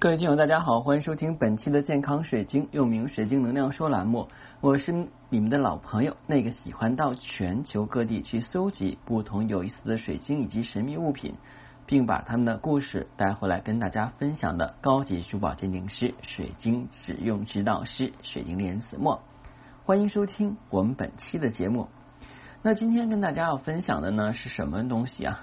各位听友，大家好，欢迎收听本期的健康水晶，又名水晶能量说栏目。我是你们的老朋友，那个喜欢到全球各地去搜集不同有意思的水晶以及神秘物品，并把他们的故事带回来跟大家分享的高级珠宝鉴定师、水晶使用指导师、水晶莲子墨。欢迎收听我们本期的节目。那今天跟大家要分享的呢是什么东西啊？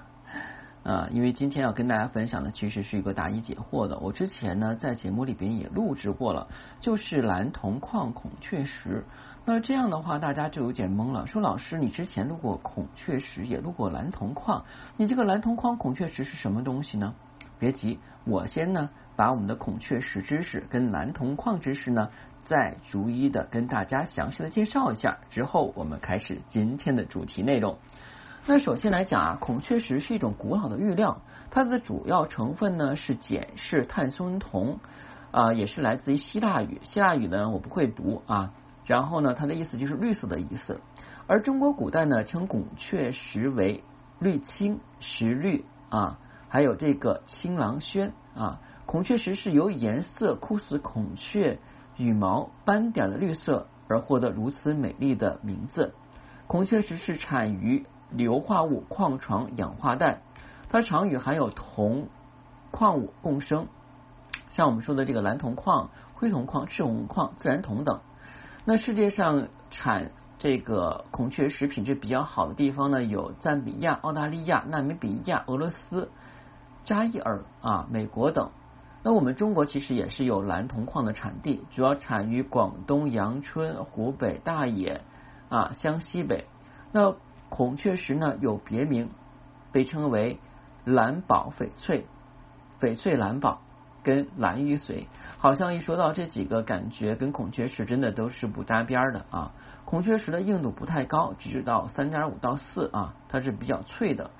啊，因为今天要跟大家分享的其实是一个答疑解惑的。我之前呢在节目里边也录制过了，就是蓝铜矿孔雀石。那这样的话，大家就有点懵了，说老师，你之前录过孔雀石，也录过蓝铜矿，你这个蓝铜矿孔雀石是什么东西呢？别急，我先呢把我们的孔雀石知识跟蓝铜矿知识呢再逐一的跟大家详细的介绍一下，之后我们开始今天的主题内容。那首先来讲啊，孔雀石是一种古老的玉料，它的主要成分呢是碱式碳酸铜啊，也是来自于希腊语，希腊语呢我不会读啊，然后呢它的意思就是绿色的意思，而中国古代呢称孔雀石为绿青、石绿啊，还有这个青狼轩啊，孔雀石是由颜色酷似孔雀羽毛斑点的绿色而获得如此美丽的名字。孔雀石是产于硫化物矿床氧化带，它常与含有铜矿物共生，像我们说的这个蓝铜矿、灰铜矿、赤红矿、自然铜等。那世界上产这个孔雀石品质比较好的地方呢，有赞比亚、澳大利亚、纳米比亚、俄罗斯、加伊尔啊、美国等。那我们中国其实也是有蓝铜矿的产地，主要产于广东阳春、湖北大冶啊、湘西北。那孔雀石呢有别名，被称为蓝宝翡翠、翡翠蓝宝跟蓝玉髓。好像一说到这几个，感觉跟孔雀石真的都是不搭边的啊。孔雀石的硬度不太高，只到三点五到四啊，它是比较脆的。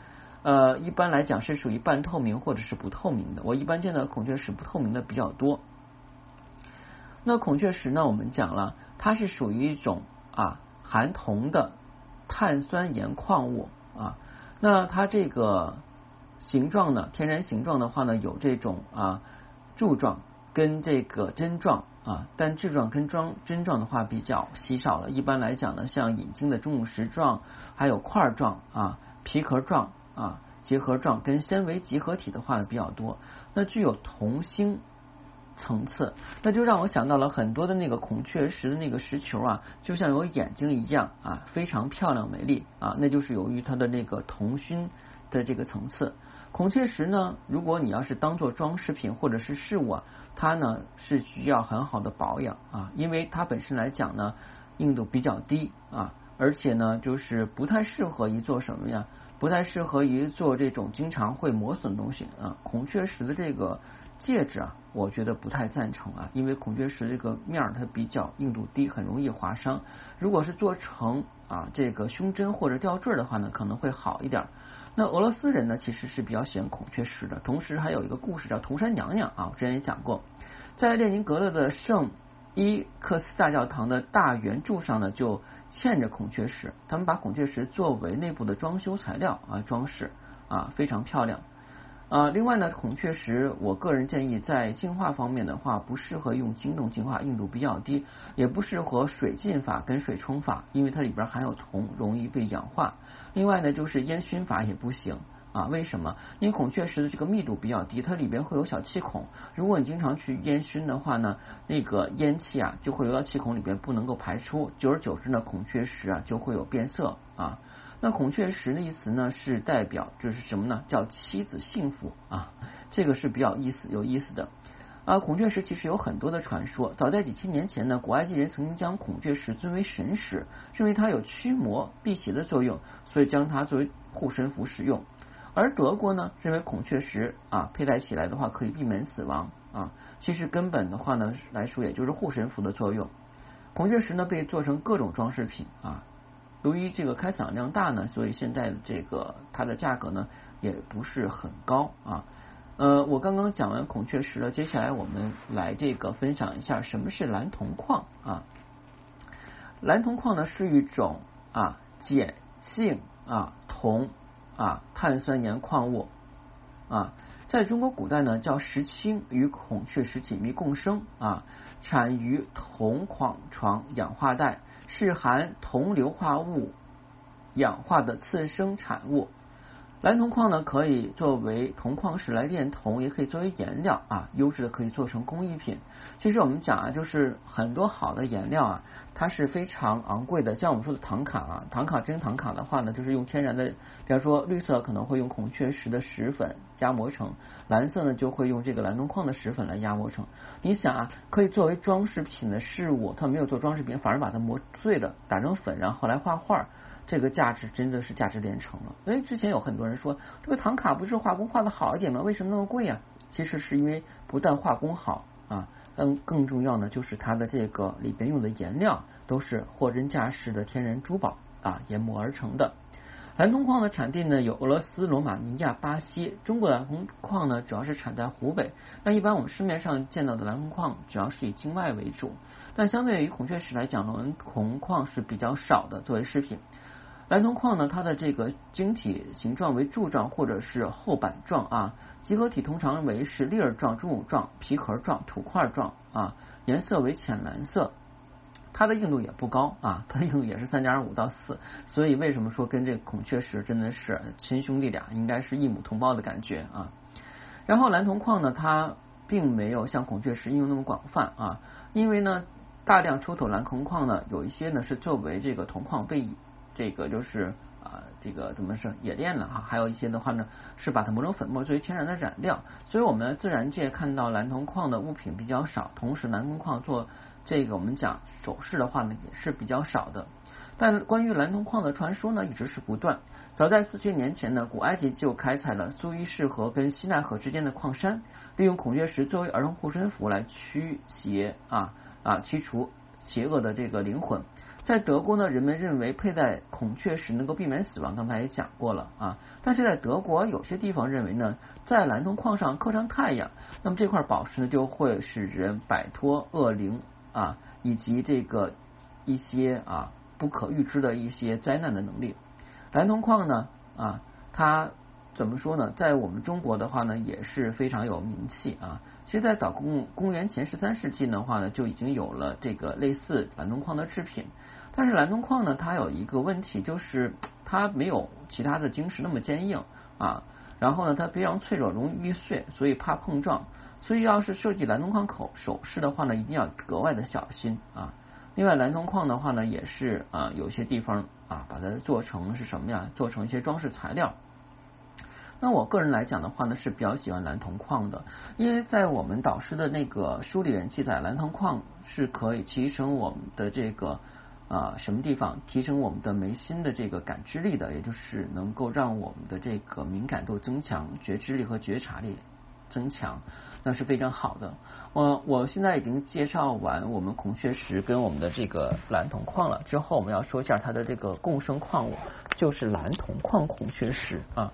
呃，一般来讲是属于半透明或者是不透明的。我一般见到孔雀石不透明的比较多。那孔雀石呢，我们讲了，它是属于一种啊含铜的。碳酸盐矿物啊，那它这个形状呢，天然形状的话呢，有这种啊柱状跟这个针状啊，但柱状跟装针状的话比较稀少了。一般来讲呢，像引晶的钟乳石状，还有块状啊、皮壳状啊、结合状跟纤维集合体的话呢比较多。那具有同星。层次，那就让我想到了很多的那个孔雀石的那个石球啊，就像有眼睛一样啊，非常漂亮美丽啊，那就是由于它的那个铜熏的这个层次。孔雀石呢，如果你要是当做装饰品或者是饰物啊，它呢是需要很好的保养啊，因为它本身来讲呢硬度比较低啊，而且呢就是不太适合于做什么呀？不太适合于做这种经常会磨损的东西啊。孔雀石的这个。戒指啊，我觉得不太赞成啊，因为孔雀石这个面儿它比较硬度低，很容易划伤。如果是做成啊这个胸针或者吊坠的话呢，可能会好一点。那俄罗斯人呢，其实是比较喜欢孔雀石的。同时还有一个故事叫涂山娘娘啊，我之前也讲过，在列宁格勒的圣伊克斯大教堂的大圆柱上呢，就嵌着孔雀石，他们把孔雀石作为内部的装修材料啊装饰啊，非常漂亮。啊，另外呢，孔雀石，我个人建议在净化方面的话，不适合用晶洞净化，硬度比较低，也不适合水浸法跟水冲法，因为它里边含有铜，容易被氧化。另外呢，就是烟熏法也不行啊，为什么？因为孔雀石的这个密度比较低，它里边会有小气孔，如果你经常去烟熏的话呢，那个烟气啊就会流到气孔里边，不能够排出，久而久之呢，孔雀石啊就会有变色啊。那孔雀石的意思呢，是代表就是什么呢？叫妻子幸福啊，这个是比较意思有意思的啊。孔雀石其实有很多的传说，早在几千年前呢，古埃及人曾经将孔雀石尊为神石，认为它有驱魔辟邪的作用，所以将它作为护身符使用。而德国呢，认为孔雀石啊佩戴起来的话可以避免死亡啊。其实根本的话呢来说，也就是护身符的作用。孔雀石呢被做成各种装饰品啊。由于这个开采量大呢，所以现在这个它的价格呢也不是很高啊。呃，我刚刚讲完孔雀石了，接下来我们来这个分享一下什么是蓝铜矿啊。蓝铜矿呢是一种啊碱性啊铜啊碳酸盐矿物啊，在中国古代呢，叫石青与孔雀石紧密共生啊，产于铜矿床氧化带，是含铜硫化物氧化的次生产物。蓝铜矿呢，可以作为铜矿石来炼铜，也可以作为颜料啊，优质的可以做成工艺品。其实我们讲啊，就是很多好的颜料啊，它是非常昂贵的。像我们说的唐卡啊，唐卡真唐卡的话呢，就是用天然的，比方说绿色可能会用孔雀石的石粉压磨成，蓝色呢就会用这个蓝铜矿的石粉来压磨成。你想啊，可以作为装饰品的事物，它没有做装饰品，反而把它磨碎了，打成粉，然后来画画。这个价值真的是价值连城了。因为之前有很多人说，这个唐卡不是画工画的好一点吗？为什么那么贵啊？其实是因为不但画工好啊，更更重要呢，就是它的这个里边用的颜料都是货真价实的天然珠宝啊研磨而成的。蓝铜矿的产地呢有俄罗斯、罗马尼亚、巴西。中国蓝铜矿呢主要是产在湖北。那一般我们市面上见到的蓝铜矿主要是以境外为主，但相对于孔雀石来讲，蓝铜矿是比较少的作为饰品。蓝铜矿呢，它的这个晶体形状为柱状或者是厚板状啊，集合体通常为是粒儿状、柱状、皮壳状、土块状啊，颜色为浅蓝色，它的硬度也不高啊，它的硬度也是三点五到四，所以为什么说跟这孔雀石真的是亲兄弟俩，应该是一母同胞的感觉啊。然后蓝铜矿呢，它并没有像孔雀石应用那么广泛啊，因为呢，大量出土蓝铜矿呢，有一些呢是作为这个铜矿被这个就是啊，这个怎么说冶炼了哈？还有一些的话呢，是把它磨成粉末作为天然的染料。所以我们自然界看到蓝铜矿的物品比较少，同时蓝铜矿做这个我们讲首饰的话呢，也是比较少的。但关于蓝铜矿的传说呢，一直是不断。早在四千年前呢，古埃及就开采了苏伊士河跟西奈河之间的矿山，利用孔雀石作为儿童护身符来驱邪啊啊，驱除邪恶的这个灵魂。在德国呢，人们认为佩戴孔雀石能够避免死亡，刚才也讲过了啊。但是在德国有些地方认为呢，在蓝铜矿上刻上太阳，那么这块宝石呢就会使人摆脱恶灵啊，以及这个一些啊不可预知的一些灾难的能力。蓝铜矿呢啊，它怎么说呢？在我们中国的话呢，也是非常有名气啊。其实，在早公公元前十三世纪的话呢，就已经有了这个类似蓝铜矿的制品。但是蓝铜矿呢，它有一个问题，就是它没有其他的晶石那么坚硬啊。然后呢，它非常脆弱，容易易碎，所以怕碰撞。所以要是设计蓝铜矿口首饰的话呢，一定要格外的小心啊。另外，蓝铜矿的话呢，也是啊，有些地方啊，把它做成是什么呀？做成一些装饰材料。那我个人来讲的话呢，是比较喜欢蓝铜矿的，因为在我们导师的那个书里面记载，蓝铜矿是可以提升我们的这个。啊，什么地方提升我们的眉心的这个感知力的，也就是能够让我们的这个敏感度增强，觉知力和觉察力增强，那是非常好的。我我现在已经介绍完我们孔雀石跟我们的这个蓝铜矿了，之后我们要说一下它的这个共生矿物，就是蓝铜矿孔雀石啊。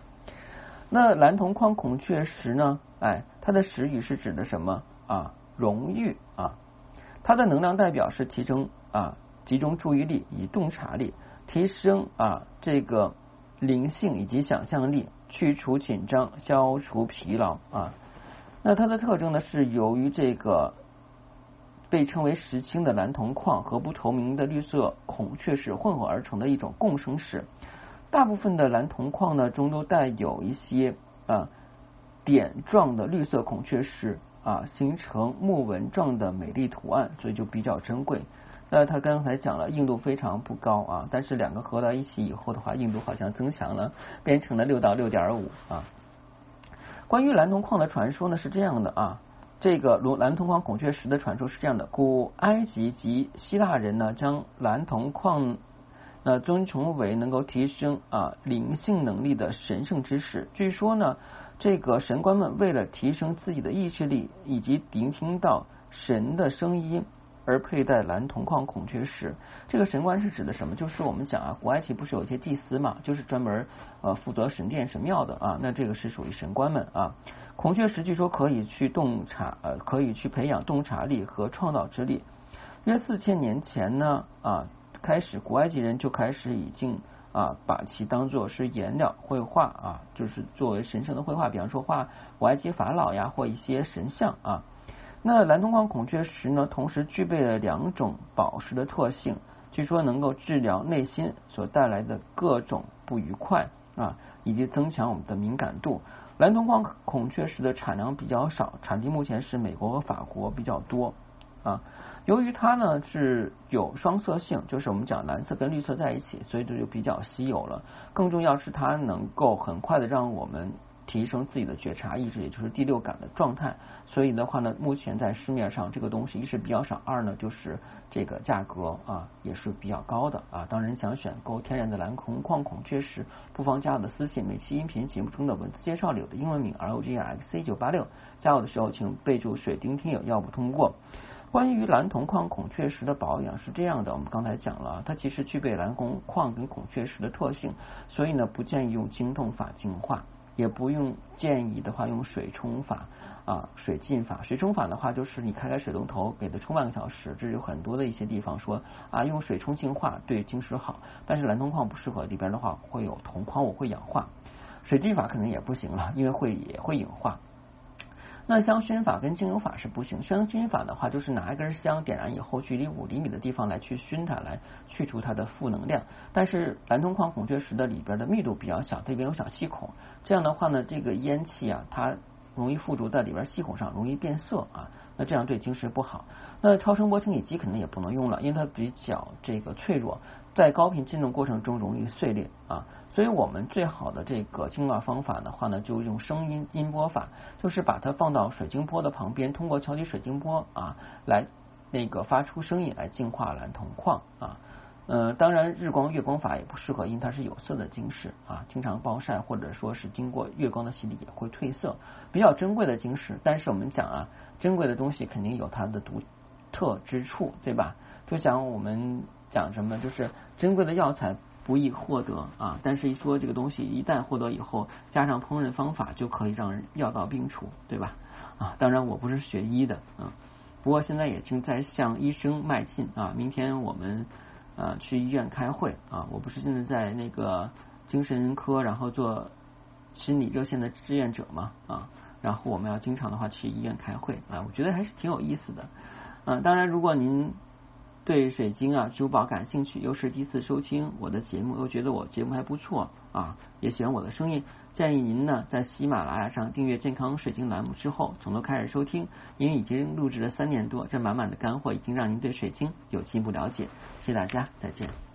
那蓝铜矿孔雀石呢？哎，它的石语是指的什么啊？荣誉啊，它的能量代表是提升啊。集中注意力以洞察力提升啊这个灵性以及想象力，去除紧张，消除疲劳啊。那它的特征呢是由于这个被称为石青的蓝铜矿和不透明的绿色孔雀石混合而成的一种共生石。大部分的蓝铜矿呢中都带有一些啊点状的绿色孔雀石啊，形成木纹状的美丽图案，所以就比较珍贵。那他刚才讲了，硬度非常不高啊，但是两个合到一起以后的话，硬度好像增强了，变成了六到六点五啊。关于蓝铜矿的传说呢是这样的啊，这个如蓝铜矿孔雀石的传说是这样的：古埃及及希腊人呢将蓝铜矿那尊崇为能够提升啊灵性能力的神圣之石。据说呢，这个神官们为了提升自己的意志力以及聆听到神的声音。而佩戴蓝铜矿孔雀石，这个神官是指的什么？就是我们讲啊，古埃及不是有一些祭司嘛，就是专门呃负责神殿神庙的啊，那这个是属于神官们啊。孔雀石据说可以去洞察呃，可以去培养洞察力和创造之力。约四千年前呢啊，开始古埃及人就开始已经啊，把其当做是颜料绘画啊，就是作为神圣的绘画，比方说画古埃及法老呀，或一些神像啊。那蓝铜矿孔雀石呢，同时具备了两种宝石的特性，据说能够治疗内心所带来的各种不愉快啊，以及增强我们的敏感度。蓝铜矿孔雀石的产量比较少，产地目前是美国和法国比较多啊。由于它呢是有双色性，就是我们讲蓝色跟绿色在一起，所以这就比较稀有了。更重要是它能够很快的让我们。提升自己的觉察意识，也就是第六感的状态。所以的话呢，目前在市面上这个东西一是比较少，二呢就是这个价格啊也是比较高的啊。当然想选购天然的蓝铜矿孔雀石，不妨加我的私信。每期音频节目中的文字介绍里有的英文名 R O G X C 九八六，加我的时候请备注水丁听友，要不通过。关于蓝铜矿孔雀石的保养是这样的，我们刚才讲了，它其实具备蓝铜矿跟孔雀石的特性，所以呢不建议用精冻法净化。也不用建议的话用水冲法啊，水浸法。水冲法的话，就是你开开水龙头给它冲半个小时。这是有很多的一些地方说啊，用水冲净化对晶石好，但是蓝铜矿不适合，里边的话会有铜矿物会氧化。水浸法可能也不行了，因为会也会氧化。那香薰法跟精油法是不行。香薰法的话，就是拿一根香点燃以后，距离五厘米的地方来去熏它，来去除它的负能量。但是蓝铜矿孔雀石的里边的密度比较小，它里边有小细孔，这样的话呢，这个烟气啊，它容易附着在里边细孔上，容易变色啊。那这样对晶石不好。那超声波清洗机可能也不能用了，因为它比较这个脆弱，在高频振动过程中容易碎裂啊。所以我们最好的这个净化方法的话呢，就用声音音波法，就是把它放到水晶波的旁边，通过敲击水晶波啊，来那个发出声音来净化蓝铜矿啊。呃，当然日光月光法也不适合，因为它是有色的晶石啊，经常暴晒或者说是经过月光的洗礼也会褪色。比较珍贵的晶石，但是我们讲啊，珍贵的东西肯定有它的独特之处，对吧？就像我们讲什么，就是珍贵的药材。不易获得啊，但是一说这个东西一旦获得以后，加上烹饪方法就可以让人药到病除，对吧？啊，当然我不是学医的啊，不过现在也正在向医生迈进啊。明天我们啊去医院开会啊，我不是现在在那个精神科，然后做心理热线的志愿者嘛啊，然后我们要经常的话去医院开会啊，我觉得还是挺有意思的。嗯，当然如果您。对水晶啊珠宝感兴趣，又是第一次收听我的节目，又觉得我节目还不错啊，也喜欢我的声音，建议您呢在喜马拉雅上订阅健康水晶栏目之后，从头开始收听，因为已经录制了三年多，这满满的干货已经让您对水晶有进一步了解。谢谢大家，再见。